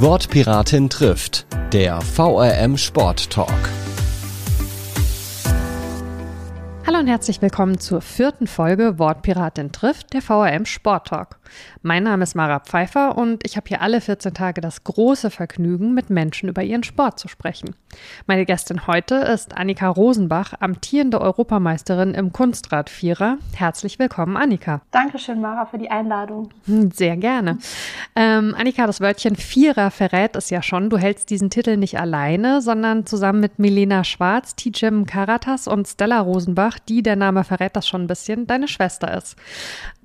Wortpiratin trifft, der VRM Sport Talk. Und herzlich willkommen zur vierten Folge Wortpiratin trifft, der VRM Sport Talk. Mein Name ist Mara Pfeiffer und ich habe hier alle 14 Tage das große Vergnügen, mit Menschen über ihren Sport zu sprechen. Meine Gästin heute ist Annika Rosenbach, amtierende Europameisterin im Kunstradvierer. Herzlich willkommen, Annika. Dankeschön, Mara, für die Einladung. Hm, sehr gerne. Ähm, Annika, das Wörtchen Vierer verrät es ja schon. Du hältst diesen Titel nicht alleine, sondern zusammen mit Milena Schwarz, Tijem Karatas und Stella Rosenbach, die, der Name verrät das schon ein bisschen, deine Schwester ist.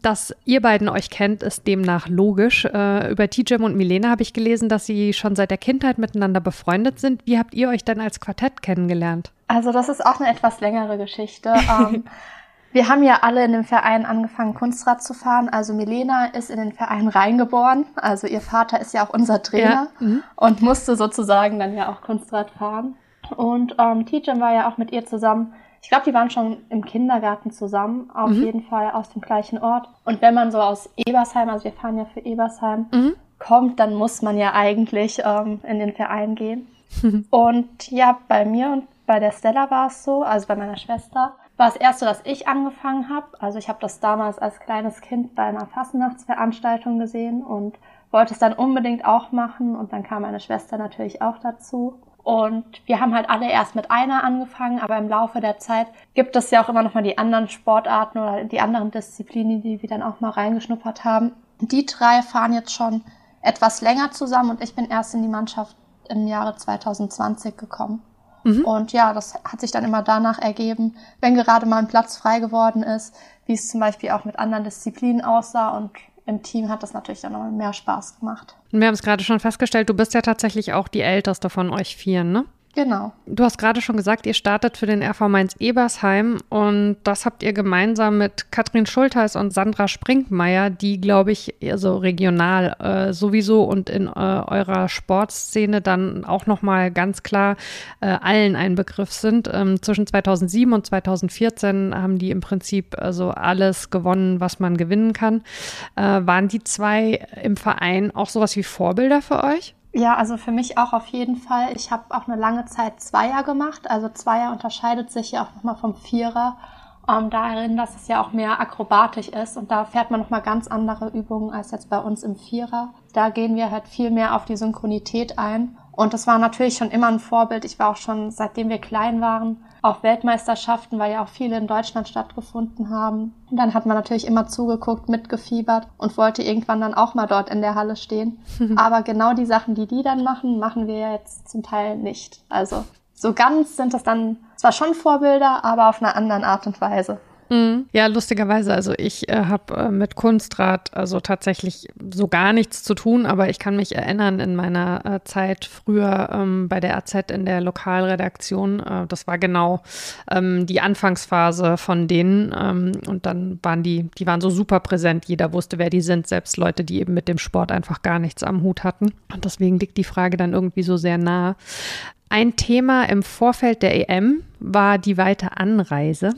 Dass ihr beiden euch kennt, ist demnach logisch. Äh, über Tijem und Milena habe ich gelesen, dass sie schon seit der Kindheit miteinander befreundet sind. Wie habt ihr euch denn als Quartett kennengelernt? Also das ist auch eine etwas längere Geschichte. ähm, wir haben ja alle in dem Verein angefangen, Kunstrad zu fahren. Also Milena ist in den Verein reingeboren. Also ihr Vater ist ja auch unser Trainer ja. mhm. und musste sozusagen dann ja auch Kunstrad fahren. Und ähm, Tijem war ja auch mit ihr zusammen ich glaube, die waren schon im Kindergarten zusammen, auf mhm. jeden Fall aus dem gleichen Ort. Und wenn man so aus Ebersheim, also wir fahren ja für Ebersheim, mhm. kommt, dann muss man ja eigentlich ähm, in den Verein gehen. Und ja, bei mir und bei der Stella war es so, also bei meiner Schwester, war es erst so, dass ich angefangen habe. Also ich habe das damals als kleines Kind bei einer Fastnachtsveranstaltung gesehen und wollte es dann unbedingt auch machen. Und dann kam meine Schwester natürlich auch dazu. Und wir haben halt alle erst mit einer angefangen, aber im Laufe der Zeit gibt es ja auch immer noch mal die anderen Sportarten oder die anderen Disziplinen, die wir dann auch mal reingeschnuppert haben. Die drei fahren jetzt schon etwas länger zusammen und ich bin erst in die Mannschaft im Jahre 2020 gekommen. Mhm. Und ja, das hat sich dann immer danach ergeben, wenn gerade mal ein Platz frei geworden ist, wie es zum Beispiel auch mit anderen Disziplinen aussah und im Team hat das natürlich dann noch mehr Spaß gemacht. Wir haben es gerade schon festgestellt, du bist ja tatsächlich auch die älteste von euch vier, ne? Genau. Du hast gerade schon gesagt, ihr startet für den RV Mainz Ebersheim und das habt ihr gemeinsam mit Katrin Schultheiß und Sandra Sprinkmeier, die, glaube ich, also regional äh, sowieso und in äh, eurer Sportszene dann auch nochmal ganz klar äh, allen ein Begriff sind. Ähm, zwischen 2007 und 2014 haben die im Prinzip also alles gewonnen, was man gewinnen kann. Äh, waren die zwei im Verein auch sowas wie Vorbilder für euch? Ja, also für mich auch auf jeden Fall. Ich habe auch eine lange Zeit Zweier gemacht. Also Zweier unterscheidet sich ja auch nochmal vom Vierer ähm, darin, dass es ja auch mehr akrobatisch ist und da fährt man nochmal ganz andere Übungen als jetzt bei uns im Vierer. Da gehen wir halt viel mehr auf die Synchronität ein. Und das war natürlich schon immer ein Vorbild. Ich war auch schon, seitdem wir klein waren, auf Weltmeisterschaften, weil ja auch viele in Deutschland stattgefunden haben. Und dann hat man natürlich immer zugeguckt, mitgefiebert und wollte irgendwann dann auch mal dort in der Halle stehen. Aber genau die Sachen, die die dann machen, machen wir jetzt zum Teil nicht. Also so ganz sind das dann zwar schon Vorbilder, aber auf einer anderen Art und Weise. Mhm. Ja, lustigerweise. Also ich äh, habe äh, mit Kunstrat also tatsächlich so gar nichts zu tun, aber ich kann mich erinnern in meiner äh, Zeit früher ähm, bei der AZ in der Lokalredaktion. Äh, das war genau ähm, die Anfangsphase von denen. Ähm, und dann waren die, die waren so super präsent. Jeder wusste, wer die sind, selbst Leute, die eben mit dem Sport einfach gar nichts am Hut hatten. Und deswegen liegt die Frage dann irgendwie so sehr nah. Ein Thema im Vorfeld der EM war die weite Anreise.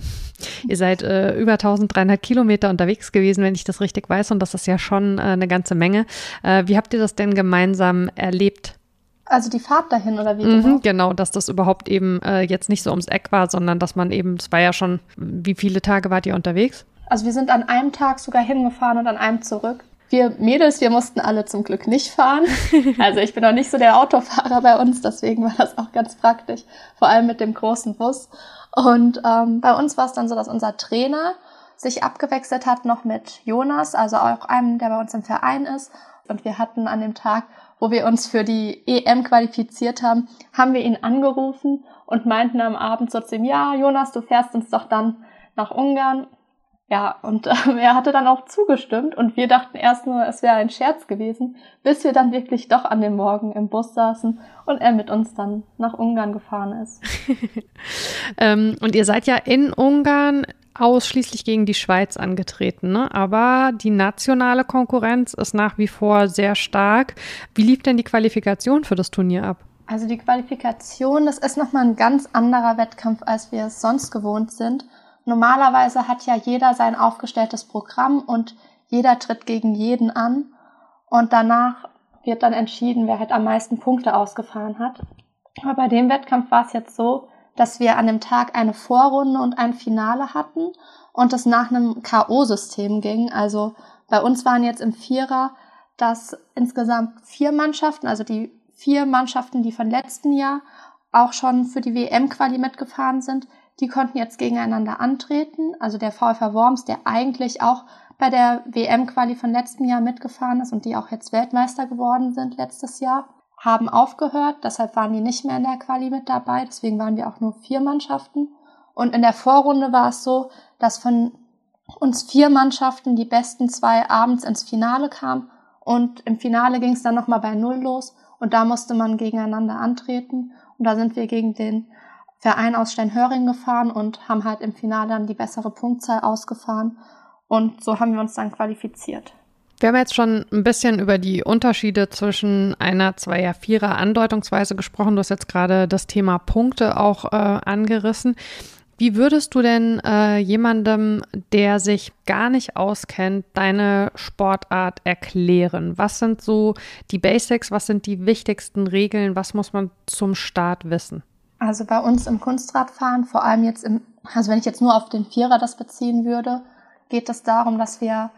Ihr seid äh, über 1300 Kilometer unterwegs gewesen, wenn ich das richtig weiß, und das ist ja schon äh, eine ganze Menge. Äh, wie habt ihr das denn gemeinsam erlebt? Also die Fahrt dahin oder wie? Mhm, genau? genau, dass das überhaupt eben äh, jetzt nicht so ums Eck war, sondern dass man eben, es war ja schon, wie viele Tage wart ihr unterwegs? Also wir sind an einem Tag sogar hingefahren und an einem zurück. Wir Mädels, wir mussten alle zum Glück nicht fahren. Also ich bin noch nicht so der Autofahrer bei uns, deswegen war das auch ganz praktisch, vor allem mit dem großen Bus. Und ähm, bei uns war es dann so, dass unser Trainer sich abgewechselt hat noch mit Jonas, also auch einem, der bei uns im Verein ist. Und wir hatten an dem Tag, wo wir uns für die EM qualifiziert haben, haben wir ihn angerufen und meinten am Abend so zu ihm, ja, Jonas, du fährst uns doch dann nach Ungarn. Ja, und äh, er hatte dann auch zugestimmt und wir dachten erst nur, es wäre ein Scherz gewesen, bis wir dann wirklich doch an dem Morgen im Bus saßen und er mit uns dann nach Ungarn gefahren ist. ähm, und ihr seid ja in Ungarn ausschließlich gegen die Schweiz angetreten, ne? aber die nationale Konkurrenz ist nach wie vor sehr stark. Wie lief denn die Qualifikation für das Turnier ab? Also die Qualifikation, das ist nochmal ein ganz anderer Wettkampf, als wir es sonst gewohnt sind. Normalerweise hat ja jeder sein aufgestelltes Programm und jeder tritt gegen jeden an. Und danach wird dann entschieden, wer halt am meisten Punkte ausgefahren hat. Aber bei dem Wettkampf war es jetzt so, dass wir an dem Tag eine Vorrunde und ein Finale hatten und es nach einem K.O.-System ging. Also bei uns waren jetzt im Vierer dass insgesamt vier Mannschaften, also die vier Mannschaften, die von letzten Jahr auch schon für die WM-Quali mitgefahren sind, die konnten jetzt gegeneinander antreten. Also der VfR Worms, der eigentlich auch bei der WM-Quali von letzten Jahr mitgefahren ist und die auch jetzt Weltmeister geworden sind letztes Jahr, haben aufgehört. Deshalb waren die nicht mehr in der Quali mit dabei. Deswegen waren wir auch nur vier Mannschaften. Und in der Vorrunde war es so, dass von uns vier Mannschaften die besten zwei abends ins Finale kamen. Und im Finale ging es dann nochmal bei Null los. Und da musste man gegeneinander antreten. Und da sind wir gegen den Verein aus Steinhöring gefahren und haben halt im Finale dann die bessere Punktzahl ausgefahren. Und so haben wir uns dann qualifiziert. Wir haben jetzt schon ein bisschen über die Unterschiede zwischen einer Zweier, Vierer Andeutungsweise gesprochen. Du hast jetzt gerade das Thema Punkte auch äh, angerissen. Wie würdest du denn äh, jemandem, der sich gar nicht auskennt, deine Sportart erklären? Was sind so die Basics? Was sind die wichtigsten Regeln? Was muss man zum Start wissen? Also bei uns im Kunstradfahren, vor allem jetzt im, also wenn ich jetzt nur auf den Vierer das beziehen würde, geht es darum, dass wir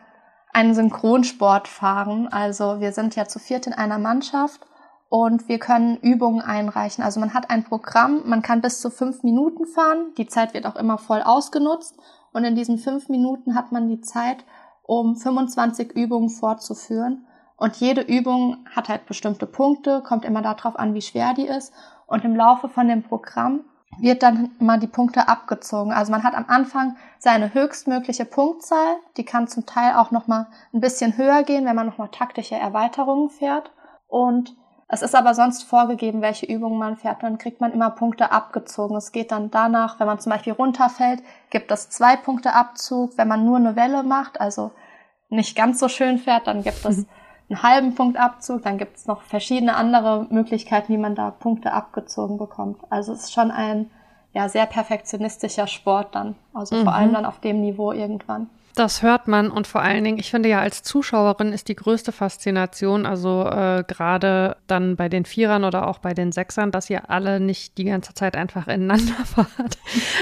einen Synchronsport fahren. Also wir sind ja zu viert in einer Mannschaft und wir können Übungen einreichen. Also man hat ein Programm, man kann bis zu fünf Minuten fahren. Die Zeit wird auch immer voll ausgenutzt. Und in diesen fünf Minuten hat man die Zeit, um 25 Übungen fortzuführen. Und jede Übung hat halt bestimmte Punkte, kommt immer darauf an, wie schwer die ist. Und im Laufe von dem Programm wird dann immer die Punkte abgezogen. Also man hat am Anfang seine höchstmögliche Punktzahl. Die kann zum Teil auch noch mal ein bisschen höher gehen, wenn man noch mal taktische Erweiterungen fährt. Und es ist aber sonst vorgegeben, welche Übungen man fährt. Dann kriegt man immer Punkte abgezogen. Es geht dann danach, wenn man zum Beispiel runterfällt, gibt es zwei Punkte Abzug. Wenn man nur eine Welle macht, also nicht ganz so schön fährt, dann gibt es einen halben Punkt Abzug. Dann gibt es noch verschiedene andere Möglichkeiten, wie man da Punkte abgezogen bekommt. Also es ist schon ein ja, sehr perfektionistischer Sport dann. Also mhm. vor allem dann auf dem Niveau irgendwann. Das hört man und vor allen Dingen, ich finde ja als Zuschauerin ist die größte Faszination, also äh, gerade dann bei den Vierern oder auch bei den Sechsern, dass ihr alle nicht die ganze Zeit einfach ineinander fahrt.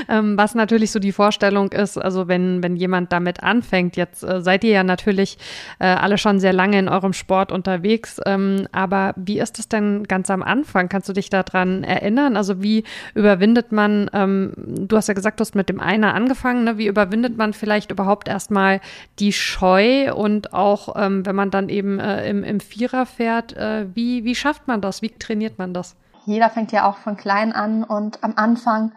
ähm, was natürlich so die Vorstellung ist, also wenn, wenn jemand damit anfängt, jetzt äh, seid ihr ja natürlich äh, alle schon sehr lange in eurem Sport unterwegs, ähm, aber wie ist es denn ganz am Anfang? Kannst du dich daran erinnern? Also wie überwindet man, ähm, du hast ja gesagt, du hast mit dem Einer angefangen, ne? wie überwindet man vielleicht überhaupt erst erstmal die Scheu und auch, ähm, wenn man dann eben äh, im, im Vierer fährt, äh, wie, wie schafft man das? Wie trainiert man das? Jeder fängt ja auch von klein an und am Anfang,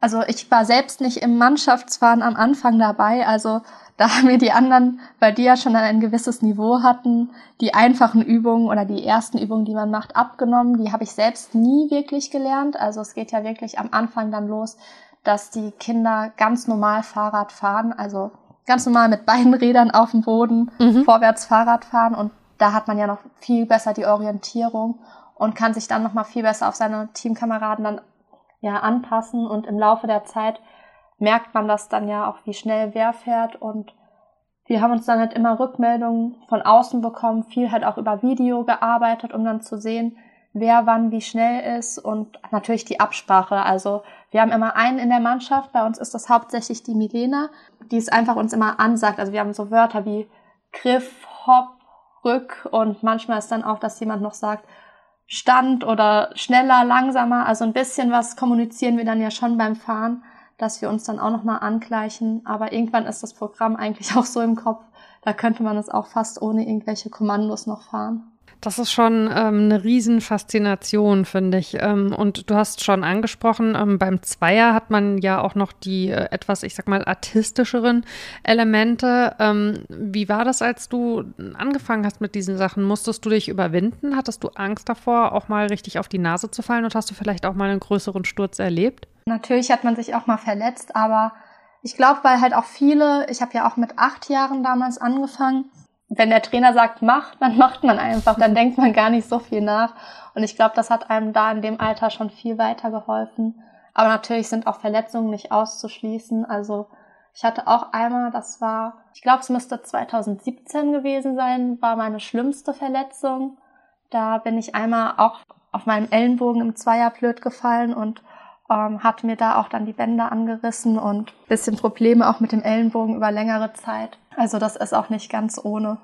also ich war selbst nicht im Mannschaftsfahren am Anfang dabei, also da haben mir die anderen, weil die ja schon ein gewisses Niveau hatten, die einfachen Übungen oder die ersten Übungen, die man macht, abgenommen. Die habe ich selbst nie wirklich gelernt. Also es geht ja wirklich am Anfang dann los, dass die Kinder ganz normal Fahrrad fahren. Also ganz normal mit beiden Rädern auf dem Boden mhm. vorwärts Fahrrad fahren und da hat man ja noch viel besser die Orientierung und kann sich dann noch mal viel besser auf seine Teamkameraden dann ja anpassen und im Laufe der Zeit merkt man das dann ja auch, wie schnell wer fährt und wir haben uns dann halt immer Rückmeldungen von außen bekommen, viel halt auch über Video gearbeitet, um dann zu sehen, wer wann wie schnell ist und natürlich die Absprache. Also wir haben immer einen in der Mannschaft, bei uns ist das hauptsächlich die Milena, die es einfach uns immer ansagt. Also wir haben so Wörter wie Griff, Hopp, Rück und manchmal ist dann auch, dass jemand noch sagt, Stand oder schneller, langsamer. Also ein bisschen was kommunizieren wir dann ja schon beim Fahren, dass wir uns dann auch nochmal angleichen. Aber irgendwann ist das Programm eigentlich auch so im Kopf, da könnte man es auch fast ohne irgendwelche Kommandos noch fahren. Das ist schon ähm, eine Riesenfaszination, finde ich. Ähm, und du hast schon angesprochen, ähm, beim Zweier hat man ja auch noch die äh, etwas, ich sag mal, artistischeren Elemente. Ähm, wie war das, als du angefangen hast mit diesen Sachen? Musstest du dich überwinden? Hattest du Angst davor, auch mal richtig auf die Nase zu fallen? Und hast du vielleicht auch mal einen größeren Sturz erlebt? Natürlich hat man sich auch mal verletzt, aber ich glaube, weil halt auch viele, ich habe ja auch mit acht Jahren damals angefangen, wenn der Trainer sagt, mach, dann macht man einfach, dann denkt man gar nicht so viel nach. Und ich glaube, das hat einem da in dem Alter schon viel weitergeholfen. Aber natürlich sind auch Verletzungen nicht auszuschließen. Also ich hatte auch einmal, das war, ich glaube, es müsste 2017 gewesen sein, war meine schlimmste Verletzung. Da bin ich einmal auch auf meinem Ellenbogen im Zweier blöd gefallen und ähm, hat mir da auch dann die Bänder angerissen und bisschen Probleme auch mit dem Ellenbogen über längere Zeit. Also das ist auch nicht ganz ohne.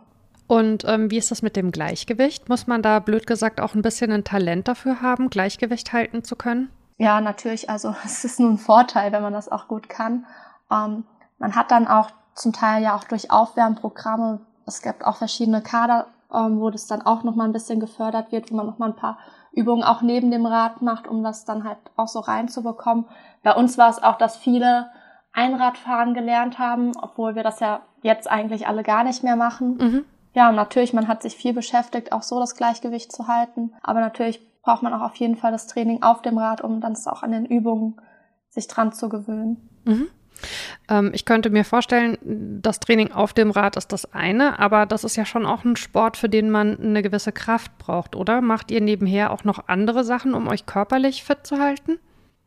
Und ähm, wie ist das mit dem Gleichgewicht? Muss man da blöd gesagt auch ein bisschen ein Talent dafür haben, Gleichgewicht halten zu können? Ja, natürlich. Also es ist nur ein Vorteil, wenn man das auch gut kann. Ähm, man hat dann auch zum Teil ja auch durch Aufwärmprogramme, es gibt auch verschiedene Kader, ähm, wo das dann auch nochmal ein bisschen gefördert wird, wo man nochmal ein paar Übungen auch neben dem Rad macht, um das dann halt auch so reinzubekommen. Bei uns war es auch, dass viele Einradfahren gelernt haben, obwohl wir das ja jetzt eigentlich alle gar nicht mehr machen. Mhm. Ja, und natürlich, man hat sich viel beschäftigt, auch so das Gleichgewicht zu halten. Aber natürlich braucht man auch auf jeden Fall das Training auf dem Rad, um dann auch an den Übungen sich dran zu gewöhnen. Mhm. Ähm, ich könnte mir vorstellen, das Training auf dem Rad ist das eine, aber das ist ja schon auch ein Sport, für den man eine gewisse Kraft braucht, oder? Macht ihr nebenher auch noch andere Sachen, um euch körperlich fit zu halten?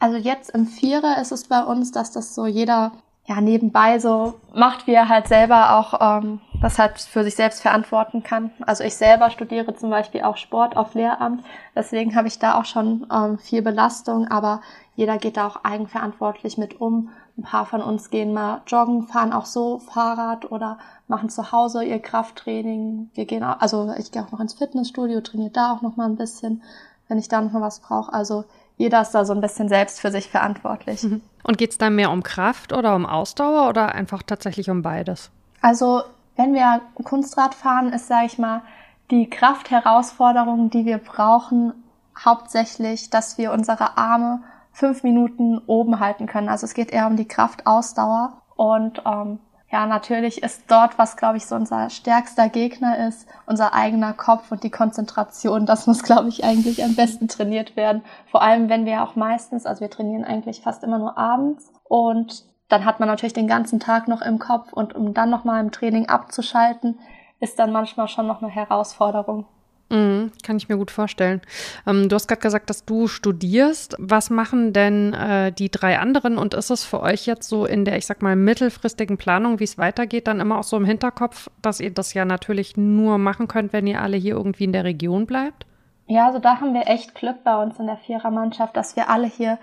Also jetzt im Vierer ist es bei uns, dass das so jeder ja nebenbei so macht, wie er halt selber auch ähm, das halt für sich selbst verantworten kann. Also ich selber studiere zum Beispiel auch Sport auf Lehramt, deswegen habe ich da auch schon ähm, viel Belastung, aber jeder geht da auch eigenverantwortlich mit um. Ein paar von uns gehen mal joggen, fahren auch so Fahrrad oder machen zu Hause ihr Krafttraining. Wir gehen auch, also ich gehe auch noch ins Fitnessstudio, trainiere da auch noch mal ein bisschen, wenn ich da noch mal was brauche. Also jeder ist da so ein bisschen selbst für sich verantwortlich. Mhm. Und geht es da mehr um Kraft oder um Ausdauer oder einfach tatsächlich um beides? Also wenn wir Kunstrad fahren, ist, sage ich mal, die Kraftherausforderung, die wir brauchen, hauptsächlich, dass wir unsere Arme fünf Minuten oben halten können. Also es geht eher um die Kraftausdauer. Und ähm, ja, natürlich ist dort, was glaube ich so unser stärkster Gegner ist, unser eigener Kopf und die Konzentration. Das muss, glaube ich, eigentlich am besten trainiert werden. Vor allem, wenn wir auch meistens, also wir trainieren eigentlich fast immer nur abends und dann hat man natürlich den ganzen Tag noch im Kopf und um dann nochmal im Training abzuschalten, ist dann manchmal schon noch eine Herausforderung. Mhm, kann ich mir gut vorstellen. Ähm, du hast gerade gesagt, dass du studierst. Was machen denn äh, die drei anderen? Und ist es für euch jetzt so in der, ich sag mal, mittelfristigen Planung, wie es weitergeht, dann immer auch so im Hinterkopf, dass ihr das ja natürlich nur machen könnt, wenn ihr alle hier irgendwie in der Region bleibt? Ja, also da haben wir echt Glück bei uns in der Vierermannschaft, dass wir alle hier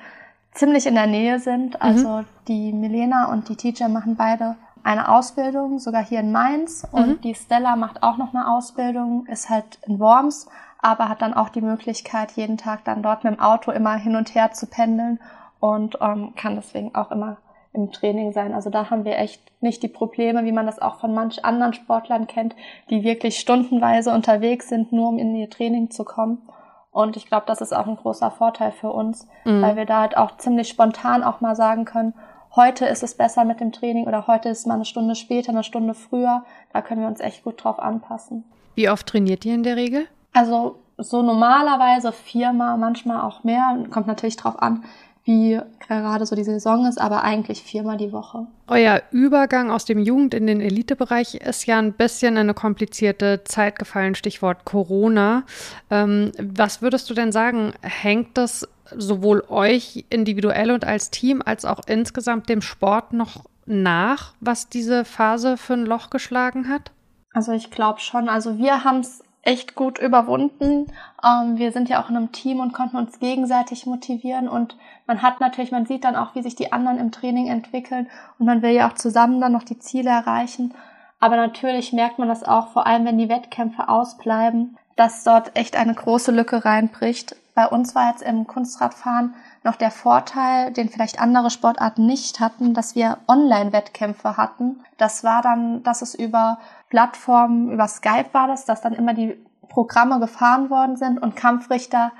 ziemlich in der Nähe sind. Also mhm. die Milena und die Teacher machen beide eine Ausbildung, sogar hier in Mainz. Und mhm. die Stella macht auch noch eine Ausbildung, ist halt in Worms, aber hat dann auch die Möglichkeit, jeden Tag dann dort mit dem Auto immer hin und her zu pendeln und ähm, kann deswegen auch immer im Training sein. Also da haben wir echt nicht die Probleme, wie man das auch von manch anderen Sportlern kennt, die wirklich stundenweise unterwegs sind, nur um in ihr Training zu kommen. Und ich glaube, das ist auch ein großer Vorteil für uns, mhm. weil wir da halt auch ziemlich spontan auch mal sagen können, heute ist es besser mit dem Training oder heute ist mal eine Stunde später, eine Stunde früher. Da können wir uns echt gut drauf anpassen. Wie oft trainiert ihr in der Regel? Also so normalerweise viermal, manchmal auch mehr. Kommt natürlich drauf an, wie gerade so die Saison ist, aber eigentlich viermal die Woche. Euer Übergang aus dem Jugend- in den Elitebereich ist ja ein bisschen in eine komplizierte Zeit gefallen, Stichwort Corona. Ähm, was würdest du denn sagen, hängt das sowohl euch individuell und als Team als auch insgesamt dem Sport noch nach, was diese Phase für ein Loch geschlagen hat? Also ich glaube schon. Also wir haben es echt gut überwunden. Ähm, wir sind ja auch in einem Team und konnten uns gegenseitig motivieren und man hat natürlich, man sieht dann auch, wie sich die anderen im Training entwickeln und man will ja auch zusammen dann noch die Ziele erreichen. Aber natürlich merkt man das auch, vor allem wenn die Wettkämpfe ausbleiben, dass dort echt eine große Lücke reinbricht. Bei uns war jetzt im Kunstradfahren noch der Vorteil, den vielleicht andere Sportarten nicht hatten, dass wir Online-Wettkämpfe hatten. Das war dann, dass es über Plattformen, über Skype war das, dass dann immer die Programme gefahren worden sind und Kampfrichter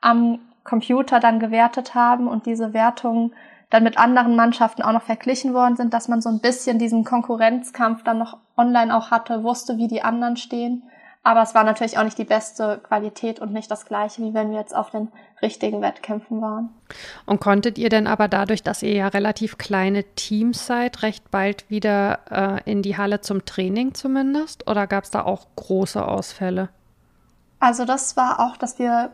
am Computer dann gewertet haben und diese Wertungen dann mit anderen Mannschaften auch noch verglichen worden sind, dass man so ein bisschen diesen Konkurrenzkampf dann noch online auch hatte, wusste, wie die anderen stehen. Aber es war natürlich auch nicht die beste Qualität und nicht das gleiche, wie wenn wir jetzt auf den richtigen Wettkämpfen waren. Und konntet ihr denn aber dadurch, dass ihr ja relativ kleine Teams seid, recht bald wieder äh, in die Halle zum Training zumindest? Oder gab es da auch große Ausfälle? Also das war auch, dass wir,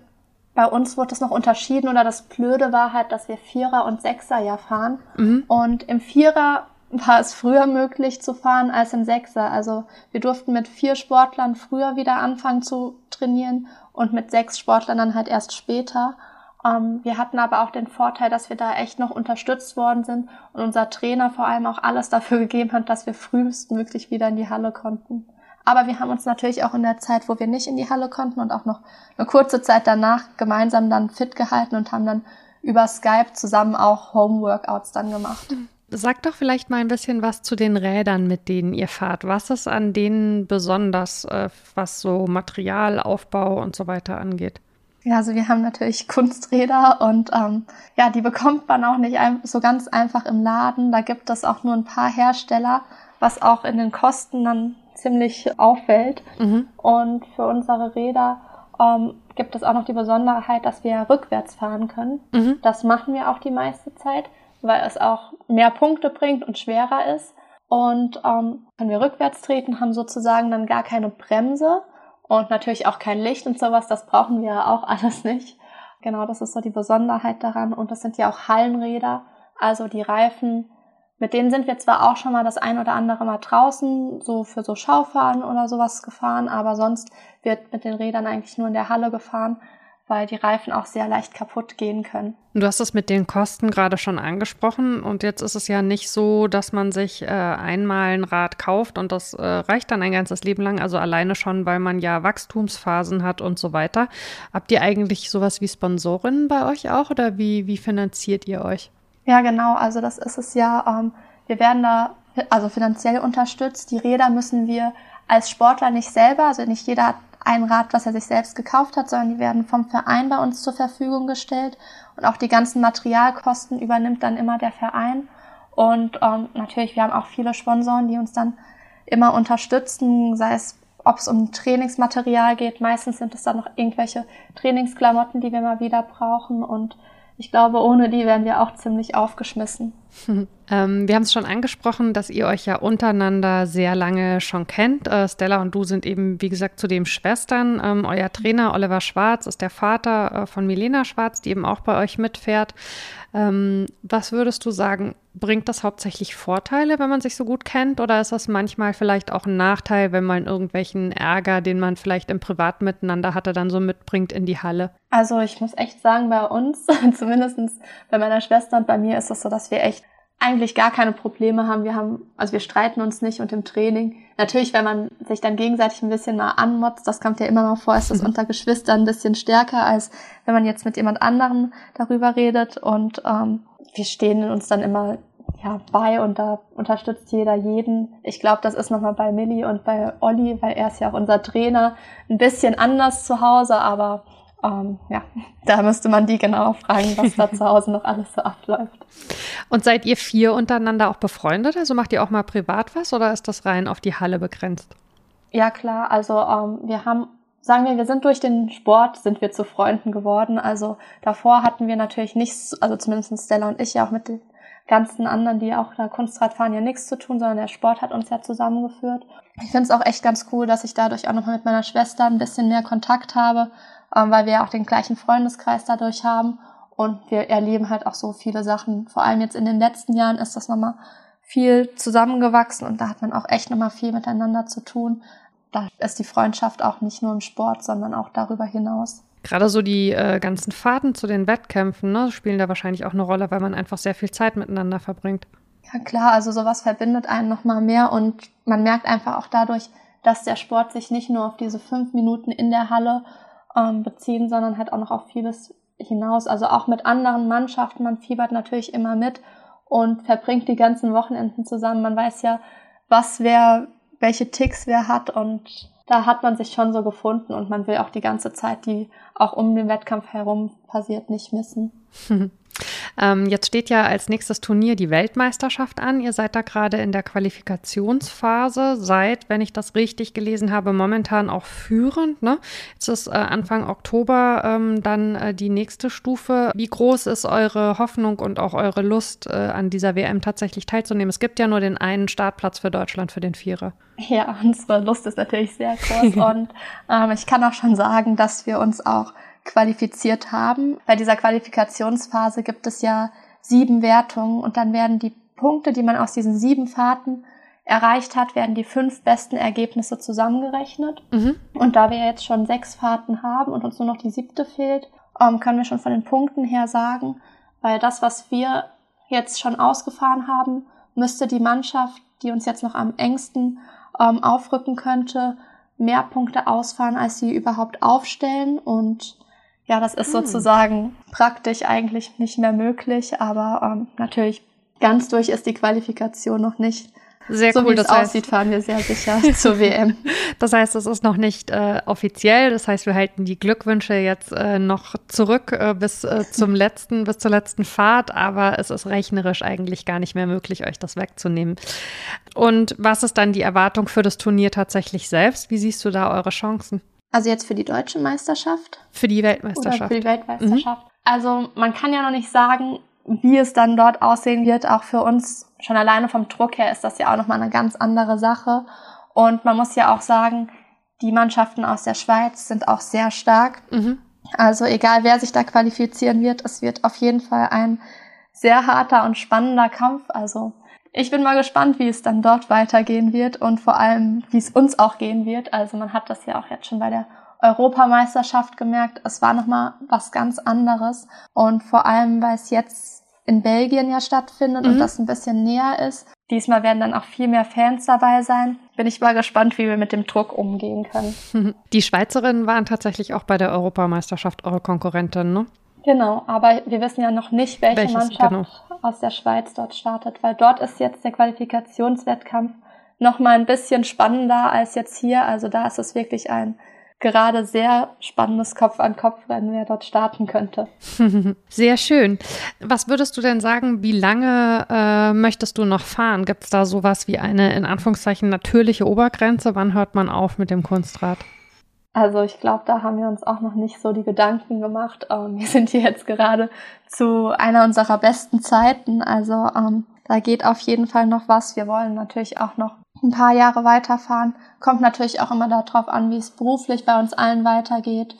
bei uns wurde das noch unterschieden oder das Blöde war halt, dass wir Vierer und Sechser ja fahren. Mhm. Und im Vierer war es früher möglich zu fahren als im Sechser. Also wir durften mit vier Sportlern früher wieder anfangen zu trainieren und mit sechs Sportlern dann halt erst später. Ähm, wir hatten aber auch den Vorteil, dass wir da echt noch unterstützt worden sind und unser Trainer vor allem auch alles dafür gegeben hat, dass wir frühestmöglich wieder in die Halle konnten. Aber wir haben uns natürlich auch in der Zeit, wo wir nicht in die Halle konnten und auch noch eine kurze Zeit danach gemeinsam dann fit gehalten und haben dann über Skype zusammen auch Home-Workouts dann gemacht. Sag doch vielleicht mal ein bisschen was zu den Rädern, mit denen ihr fahrt. Was ist an denen besonders, äh, was so Materialaufbau und so weiter angeht? Ja, also wir haben natürlich Kunsträder und ähm, ja, die bekommt man auch nicht so ganz einfach im Laden. Da gibt es auch nur ein paar Hersteller, was auch in den Kosten dann ziemlich auffällt. Mhm. Und für unsere Räder ähm, gibt es auch noch die Besonderheit, dass wir rückwärts fahren können. Mhm. Das machen wir auch die meiste Zeit, weil es auch mehr Punkte bringt und schwerer ist. Und ähm, wenn wir rückwärts treten, haben sozusagen dann gar keine Bremse und natürlich auch kein Licht und sowas, das brauchen wir auch alles nicht. Genau, das ist so die Besonderheit daran. Und das sind ja auch Hallenräder, also die Reifen, mit denen sind wir zwar auch schon mal das ein oder andere Mal draußen, so für so Schaufahren oder sowas gefahren, aber sonst wird mit den Rädern eigentlich nur in der Halle gefahren weil die Reifen auch sehr leicht kaputt gehen können. Du hast es mit den Kosten gerade schon angesprochen und jetzt ist es ja nicht so, dass man sich äh, einmal ein Rad kauft und das äh, reicht dann ein ganzes Leben lang, also alleine schon, weil man ja Wachstumsphasen hat und so weiter. Habt ihr eigentlich sowas wie Sponsorinnen bei euch auch oder wie, wie finanziert ihr euch? Ja, genau, also das ist es ja. Ähm, wir werden da also finanziell unterstützt. Die Räder müssen wir als Sportler nicht selber, also nicht jeder hat ein Rad, was er sich selbst gekauft hat, sondern die werden vom Verein bei uns zur Verfügung gestellt. Und auch die ganzen Materialkosten übernimmt dann immer der Verein. Und ähm, natürlich, wir haben auch viele Sponsoren, die uns dann immer unterstützen, sei es, ob es um Trainingsmaterial geht. Meistens sind es dann noch irgendwelche Trainingsklamotten, die wir mal wieder brauchen. Und ich glaube, ohne die wären wir auch ziemlich aufgeschmissen. Ähm, wir haben es schon angesprochen, dass ihr euch ja untereinander sehr lange schon kennt. Äh, Stella und du sind eben, wie gesagt, zudem Schwestern. Ähm, euer Trainer Oliver Schwarz ist der Vater äh, von Milena Schwarz, die eben auch bei euch mitfährt. Ähm, was würdest du sagen, bringt das hauptsächlich Vorteile, wenn man sich so gut kennt? Oder ist das manchmal vielleicht auch ein Nachteil, wenn man irgendwelchen Ärger, den man vielleicht im Privat miteinander hatte, dann so mitbringt in die Halle? Also ich muss echt sagen, bei uns, zumindest bei meiner Schwester und bei mir ist es so, dass wir echt eigentlich gar keine Probleme haben. Wir haben, also wir streiten uns nicht und im Training. Natürlich, wenn man sich dann gegenseitig ein bisschen mal anmotzt, das kommt ja immer mal vor, ist das unter Geschwistern ein bisschen stärker, als wenn man jetzt mit jemand anderem darüber redet. Und ähm, wir stehen uns dann immer ja, bei und da unterstützt jeder jeden. Ich glaube, das ist nochmal bei Millie und bei Olli, weil er ist ja auch unser Trainer, ein bisschen anders zu Hause, aber ähm, ja, da müsste man die genau fragen, was da zu Hause noch alles so abläuft. Und seid ihr vier untereinander auch befreundet? Also macht ihr auch mal privat was oder ist das rein auf die Halle begrenzt? Ja, klar. Also ähm, wir haben, sagen wir, wir sind durch den Sport, sind wir zu Freunden geworden. Also davor hatten wir natürlich nichts, also zumindest Stella und ich ja auch mit den ganzen anderen, die auch da Kunstrad fahren, ja nichts zu tun, sondern der Sport hat uns ja zusammengeführt. Ich finde es auch echt ganz cool, dass ich dadurch auch nochmal mit meiner Schwester ein bisschen mehr Kontakt habe ähm, weil wir ja auch den gleichen Freundeskreis dadurch haben und wir erleben halt auch so viele Sachen. Vor allem jetzt in den letzten Jahren ist das nochmal viel zusammengewachsen und da hat man auch echt nochmal viel miteinander zu tun. Da ist die Freundschaft auch nicht nur im Sport, sondern auch darüber hinaus. Gerade so die äh, ganzen Fahrten zu den Wettkämpfen ne, spielen da wahrscheinlich auch eine Rolle, weil man einfach sehr viel Zeit miteinander verbringt. Ja klar, also sowas verbindet einen nochmal mehr und man merkt einfach auch dadurch, dass der Sport sich nicht nur auf diese fünf Minuten in der Halle ähm, beziehen, sondern halt auch noch auf vieles hinaus. Also auch mit anderen Mannschaften. Man fiebert natürlich immer mit und verbringt die ganzen Wochenenden zusammen. Man weiß ja, was wer, welche Ticks wer hat und da hat man sich schon so gefunden und man will auch die ganze Zeit, die auch um den Wettkampf herum passiert, nicht missen. Ähm, jetzt steht ja als nächstes Turnier die Weltmeisterschaft an. Ihr seid da gerade in der Qualifikationsphase, seid, wenn ich das richtig gelesen habe, momentan auch führend. Ne? Jetzt ist äh, Anfang Oktober ähm, dann äh, die nächste Stufe. Wie groß ist eure Hoffnung und auch eure Lust, äh, an dieser WM tatsächlich teilzunehmen? Es gibt ja nur den einen Startplatz für Deutschland für den Vierer. Ja, unsere Lust ist natürlich sehr groß und ähm, ich kann auch schon sagen, dass wir uns auch qualifiziert haben. Bei dieser Qualifikationsphase gibt es ja sieben Wertungen und dann werden die Punkte, die man aus diesen sieben Fahrten erreicht hat, werden die fünf besten Ergebnisse zusammengerechnet. Mhm. Und da wir jetzt schon sechs Fahrten haben und uns nur noch die siebte fehlt, ähm, können wir schon von den Punkten her sagen, weil das, was wir jetzt schon ausgefahren haben, müsste die Mannschaft, die uns jetzt noch am engsten ähm, aufrücken könnte, mehr Punkte ausfahren, als sie überhaupt aufstellen. Und ja, das ist hm. sozusagen praktisch eigentlich nicht mehr möglich, aber ähm, natürlich ganz durch ist die Qualifikation noch nicht. Sehr so cool. wie es aussieht, fahren wir sehr sicher zur WM. Das heißt, es ist noch nicht äh, offiziell. Das heißt, wir halten die Glückwünsche jetzt äh, noch zurück äh, bis äh, zum letzten, bis zur letzten Fahrt. Aber es ist rechnerisch eigentlich gar nicht mehr möglich, euch das wegzunehmen. Und was ist dann die Erwartung für das Turnier tatsächlich selbst? Wie siehst du da eure Chancen? Also jetzt für die deutsche Meisterschaft? Für die Weltmeisterschaft. Oder für die Weltmeisterschaft. Mhm. Also man kann ja noch nicht sagen, wie es dann dort aussehen wird, auch für uns schon alleine vom Druck her ist das ja auch nochmal eine ganz andere Sache. Und man muss ja auch sagen, die Mannschaften aus der Schweiz sind auch sehr stark. Mhm. Also egal wer sich da qualifizieren wird, es wird auf jeden Fall ein sehr harter und spannender Kampf. Also ich bin mal gespannt, wie es dann dort weitergehen wird und vor allem, wie es uns auch gehen wird. Also man hat das ja auch jetzt schon bei der Europameisterschaft gemerkt. Es war nochmal was ganz anderes. Und vor allem, weil es jetzt in Belgien ja stattfindet mhm. und das ein bisschen näher ist. Diesmal werden dann auch viel mehr Fans dabei sein. Bin ich mal gespannt, wie wir mit dem Druck umgehen können. Die Schweizerinnen waren tatsächlich auch bei der Europameisterschaft eure Konkurrentin, ne? Genau, aber wir wissen ja noch nicht, welche Welches, Mannschaft genau. Aus der Schweiz dort startet, weil dort ist jetzt der Qualifikationswettkampf noch mal ein bisschen spannender als jetzt hier. Also da ist es wirklich ein gerade sehr spannendes Kopf-an-Kopf-Rennen, wer dort starten könnte. Sehr schön. Was würdest du denn sagen, wie lange äh, möchtest du noch fahren? Gibt es da sowas wie eine in Anführungszeichen natürliche Obergrenze? Wann hört man auf mit dem Kunstrad? Also ich glaube, da haben wir uns auch noch nicht so die Gedanken gemacht. Ähm, wir sind hier jetzt gerade zu einer unserer besten Zeiten. Also ähm, da geht auf jeden Fall noch was. Wir wollen natürlich auch noch ein paar Jahre weiterfahren. Kommt natürlich auch immer darauf an, wie es beruflich bei uns allen weitergeht,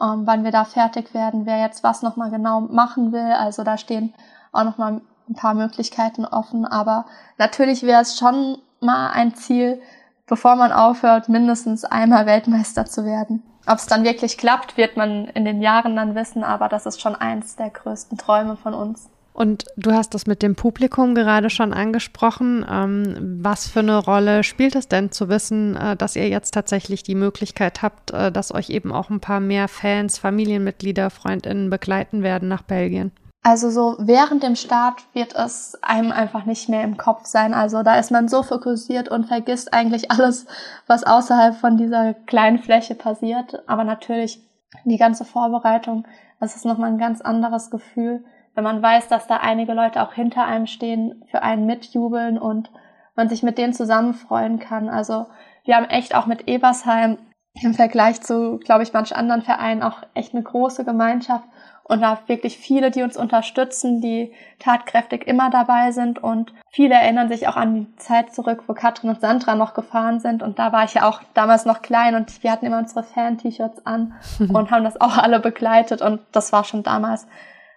ähm, wann wir da fertig werden, wer jetzt was nochmal genau machen will. Also da stehen auch nochmal ein paar Möglichkeiten offen. Aber natürlich wäre es schon mal ein Ziel, bevor man aufhört, mindestens einmal Weltmeister zu werden. Ob es dann wirklich klappt, wird man in den Jahren dann wissen, aber das ist schon eins der größten Träume von uns. Und du hast das mit dem Publikum gerade schon angesprochen. Ähm, was für eine Rolle spielt es denn zu wissen, äh, dass ihr jetzt tatsächlich die Möglichkeit habt, äh, dass euch eben auch ein paar mehr Fans, Familienmitglieder, Freundinnen begleiten werden nach Belgien? Also so während dem Start wird es einem einfach nicht mehr im Kopf sein. Also da ist man so fokussiert und vergisst eigentlich alles, was außerhalb von dieser kleinen Fläche passiert. Aber natürlich die ganze Vorbereitung, das ist nochmal ein ganz anderes Gefühl wenn man weiß, dass da einige Leute auch hinter einem stehen, für einen mitjubeln und man sich mit denen zusammen freuen kann. Also wir haben echt auch mit Ebersheim im Vergleich zu, glaube ich, manch anderen Vereinen auch echt eine große Gemeinschaft und da wirklich viele, die uns unterstützen, die tatkräftig immer dabei sind. Und viele erinnern sich auch an die Zeit zurück, wo Katrin und Sandra noch gefahren sind. Und da war ich ja auch damals noch klein und wir hatten immer unsere Fan-T-Shirts an und haben das auch alle begleitet. Und das war schon damals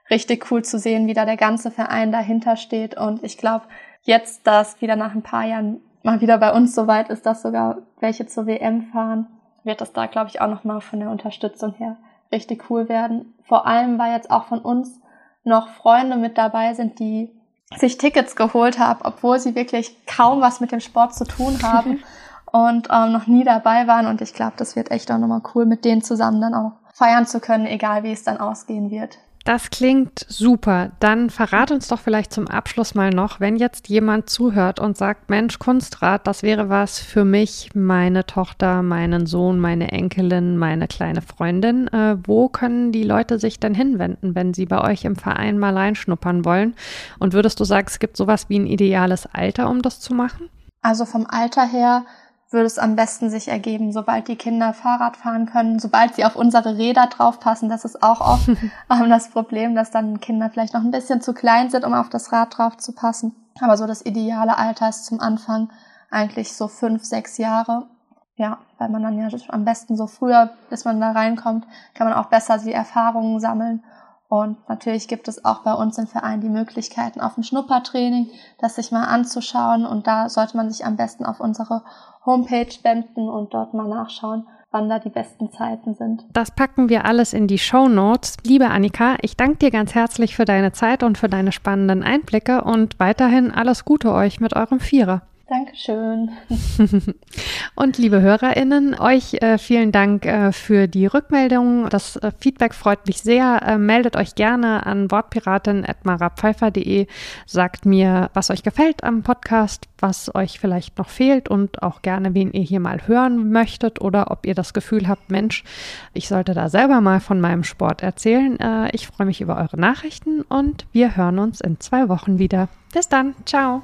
richtig cool zu sehen, wie da der ganze Verein dahinter steht. Und ich glaube, jetzt, dass wieder nach ein paar Jahren mal wieder bei uns so weit ist, dass sogar welche zur WM fahren, wird das da, glaube ich, auch nochmal von der Unterstützung her richtig cool werden. Vor allem, weil jetzt auch von uns noch Freunde mit dabei sind, die sich Tickets geholt haben, obwohl sie wirklich kaum was mit dem Sport zu tun haben und ähm, noch nie dabei waren. Und ich glaube, das wird echt auch nochmal cool, mit denen zusammen dann auch feiern zu können, egal wie es dann ausgehen wird. Das klingt super. Dann verrat uns doch vielleicht zum Abschluss mal noch, wenn jetzt jemand zuhört und sagt, Mensch, Kunstrad, das wäre was für mich, meine Tochter, meinen Sohn, meine Enkelin, meine kleine Freundin. Äh, wo können die Leute sich denn hinwenden, wenn sie bei euch im Verein mal reinschnuppern wollen? Und würdest du sagen, es gibt sowas wie ein ideales Alter, um das zu machen? Also vom Alter her würde es am besten sich ergeben, sobald die Kinder Fahrrad fahren können, sobald sie auf unsere Räder draufpassen. Das ist auch oft ähm, das Problem, dass dann Kinder vielleicht noch ein bisschen zu klein sind, um auf das Rad drauf zu passen. Aber so das ideale Alter ist zum Anfang eigentlich so fünf, sechs Jahre. Ja, weil man dann ja am besten so früher, bis man da reinkommt, kann man auch besser die Erfahrungen sammeln. Und natürlich gibt es auch bei uns im Verein die Möglichkeiten auf ein Schnuppertraining, das sich mal anzuschauen. Und da sollte man sich am besten auf unsere Homepage wenden und dort mal nachschauen, wann da die besten Zeiten sind. Das packen wir alles in die Show Notes. Liebe Annika, ich danke dir ganz herzlich für deine Zeit und für deine spannenden Einblicke und weiterhin alles Gute euch mit eurem Vierer. Dankeschön. Und liebe HörerInnen, euch äh, vielen Dank äh, für die Rückmeldung. Das äh, Feedback freut mich sehr. Äh, meldet euch gerne an wortpiratin.marapfeifer.de. Sagt mir, was euch gefällt am Podcast, was euch vielleicht noch fehlt und auch gerne, wen ihr hier mal hören möchtet oder ob ihr das Gefühl habt, Mensch, ich sollte da selber mal von meinem Sport erzählen. Äh, ich freue mich über eure Nachrichten und wir hören uns in zwei Wochen wieder. Bis dann. Ciao.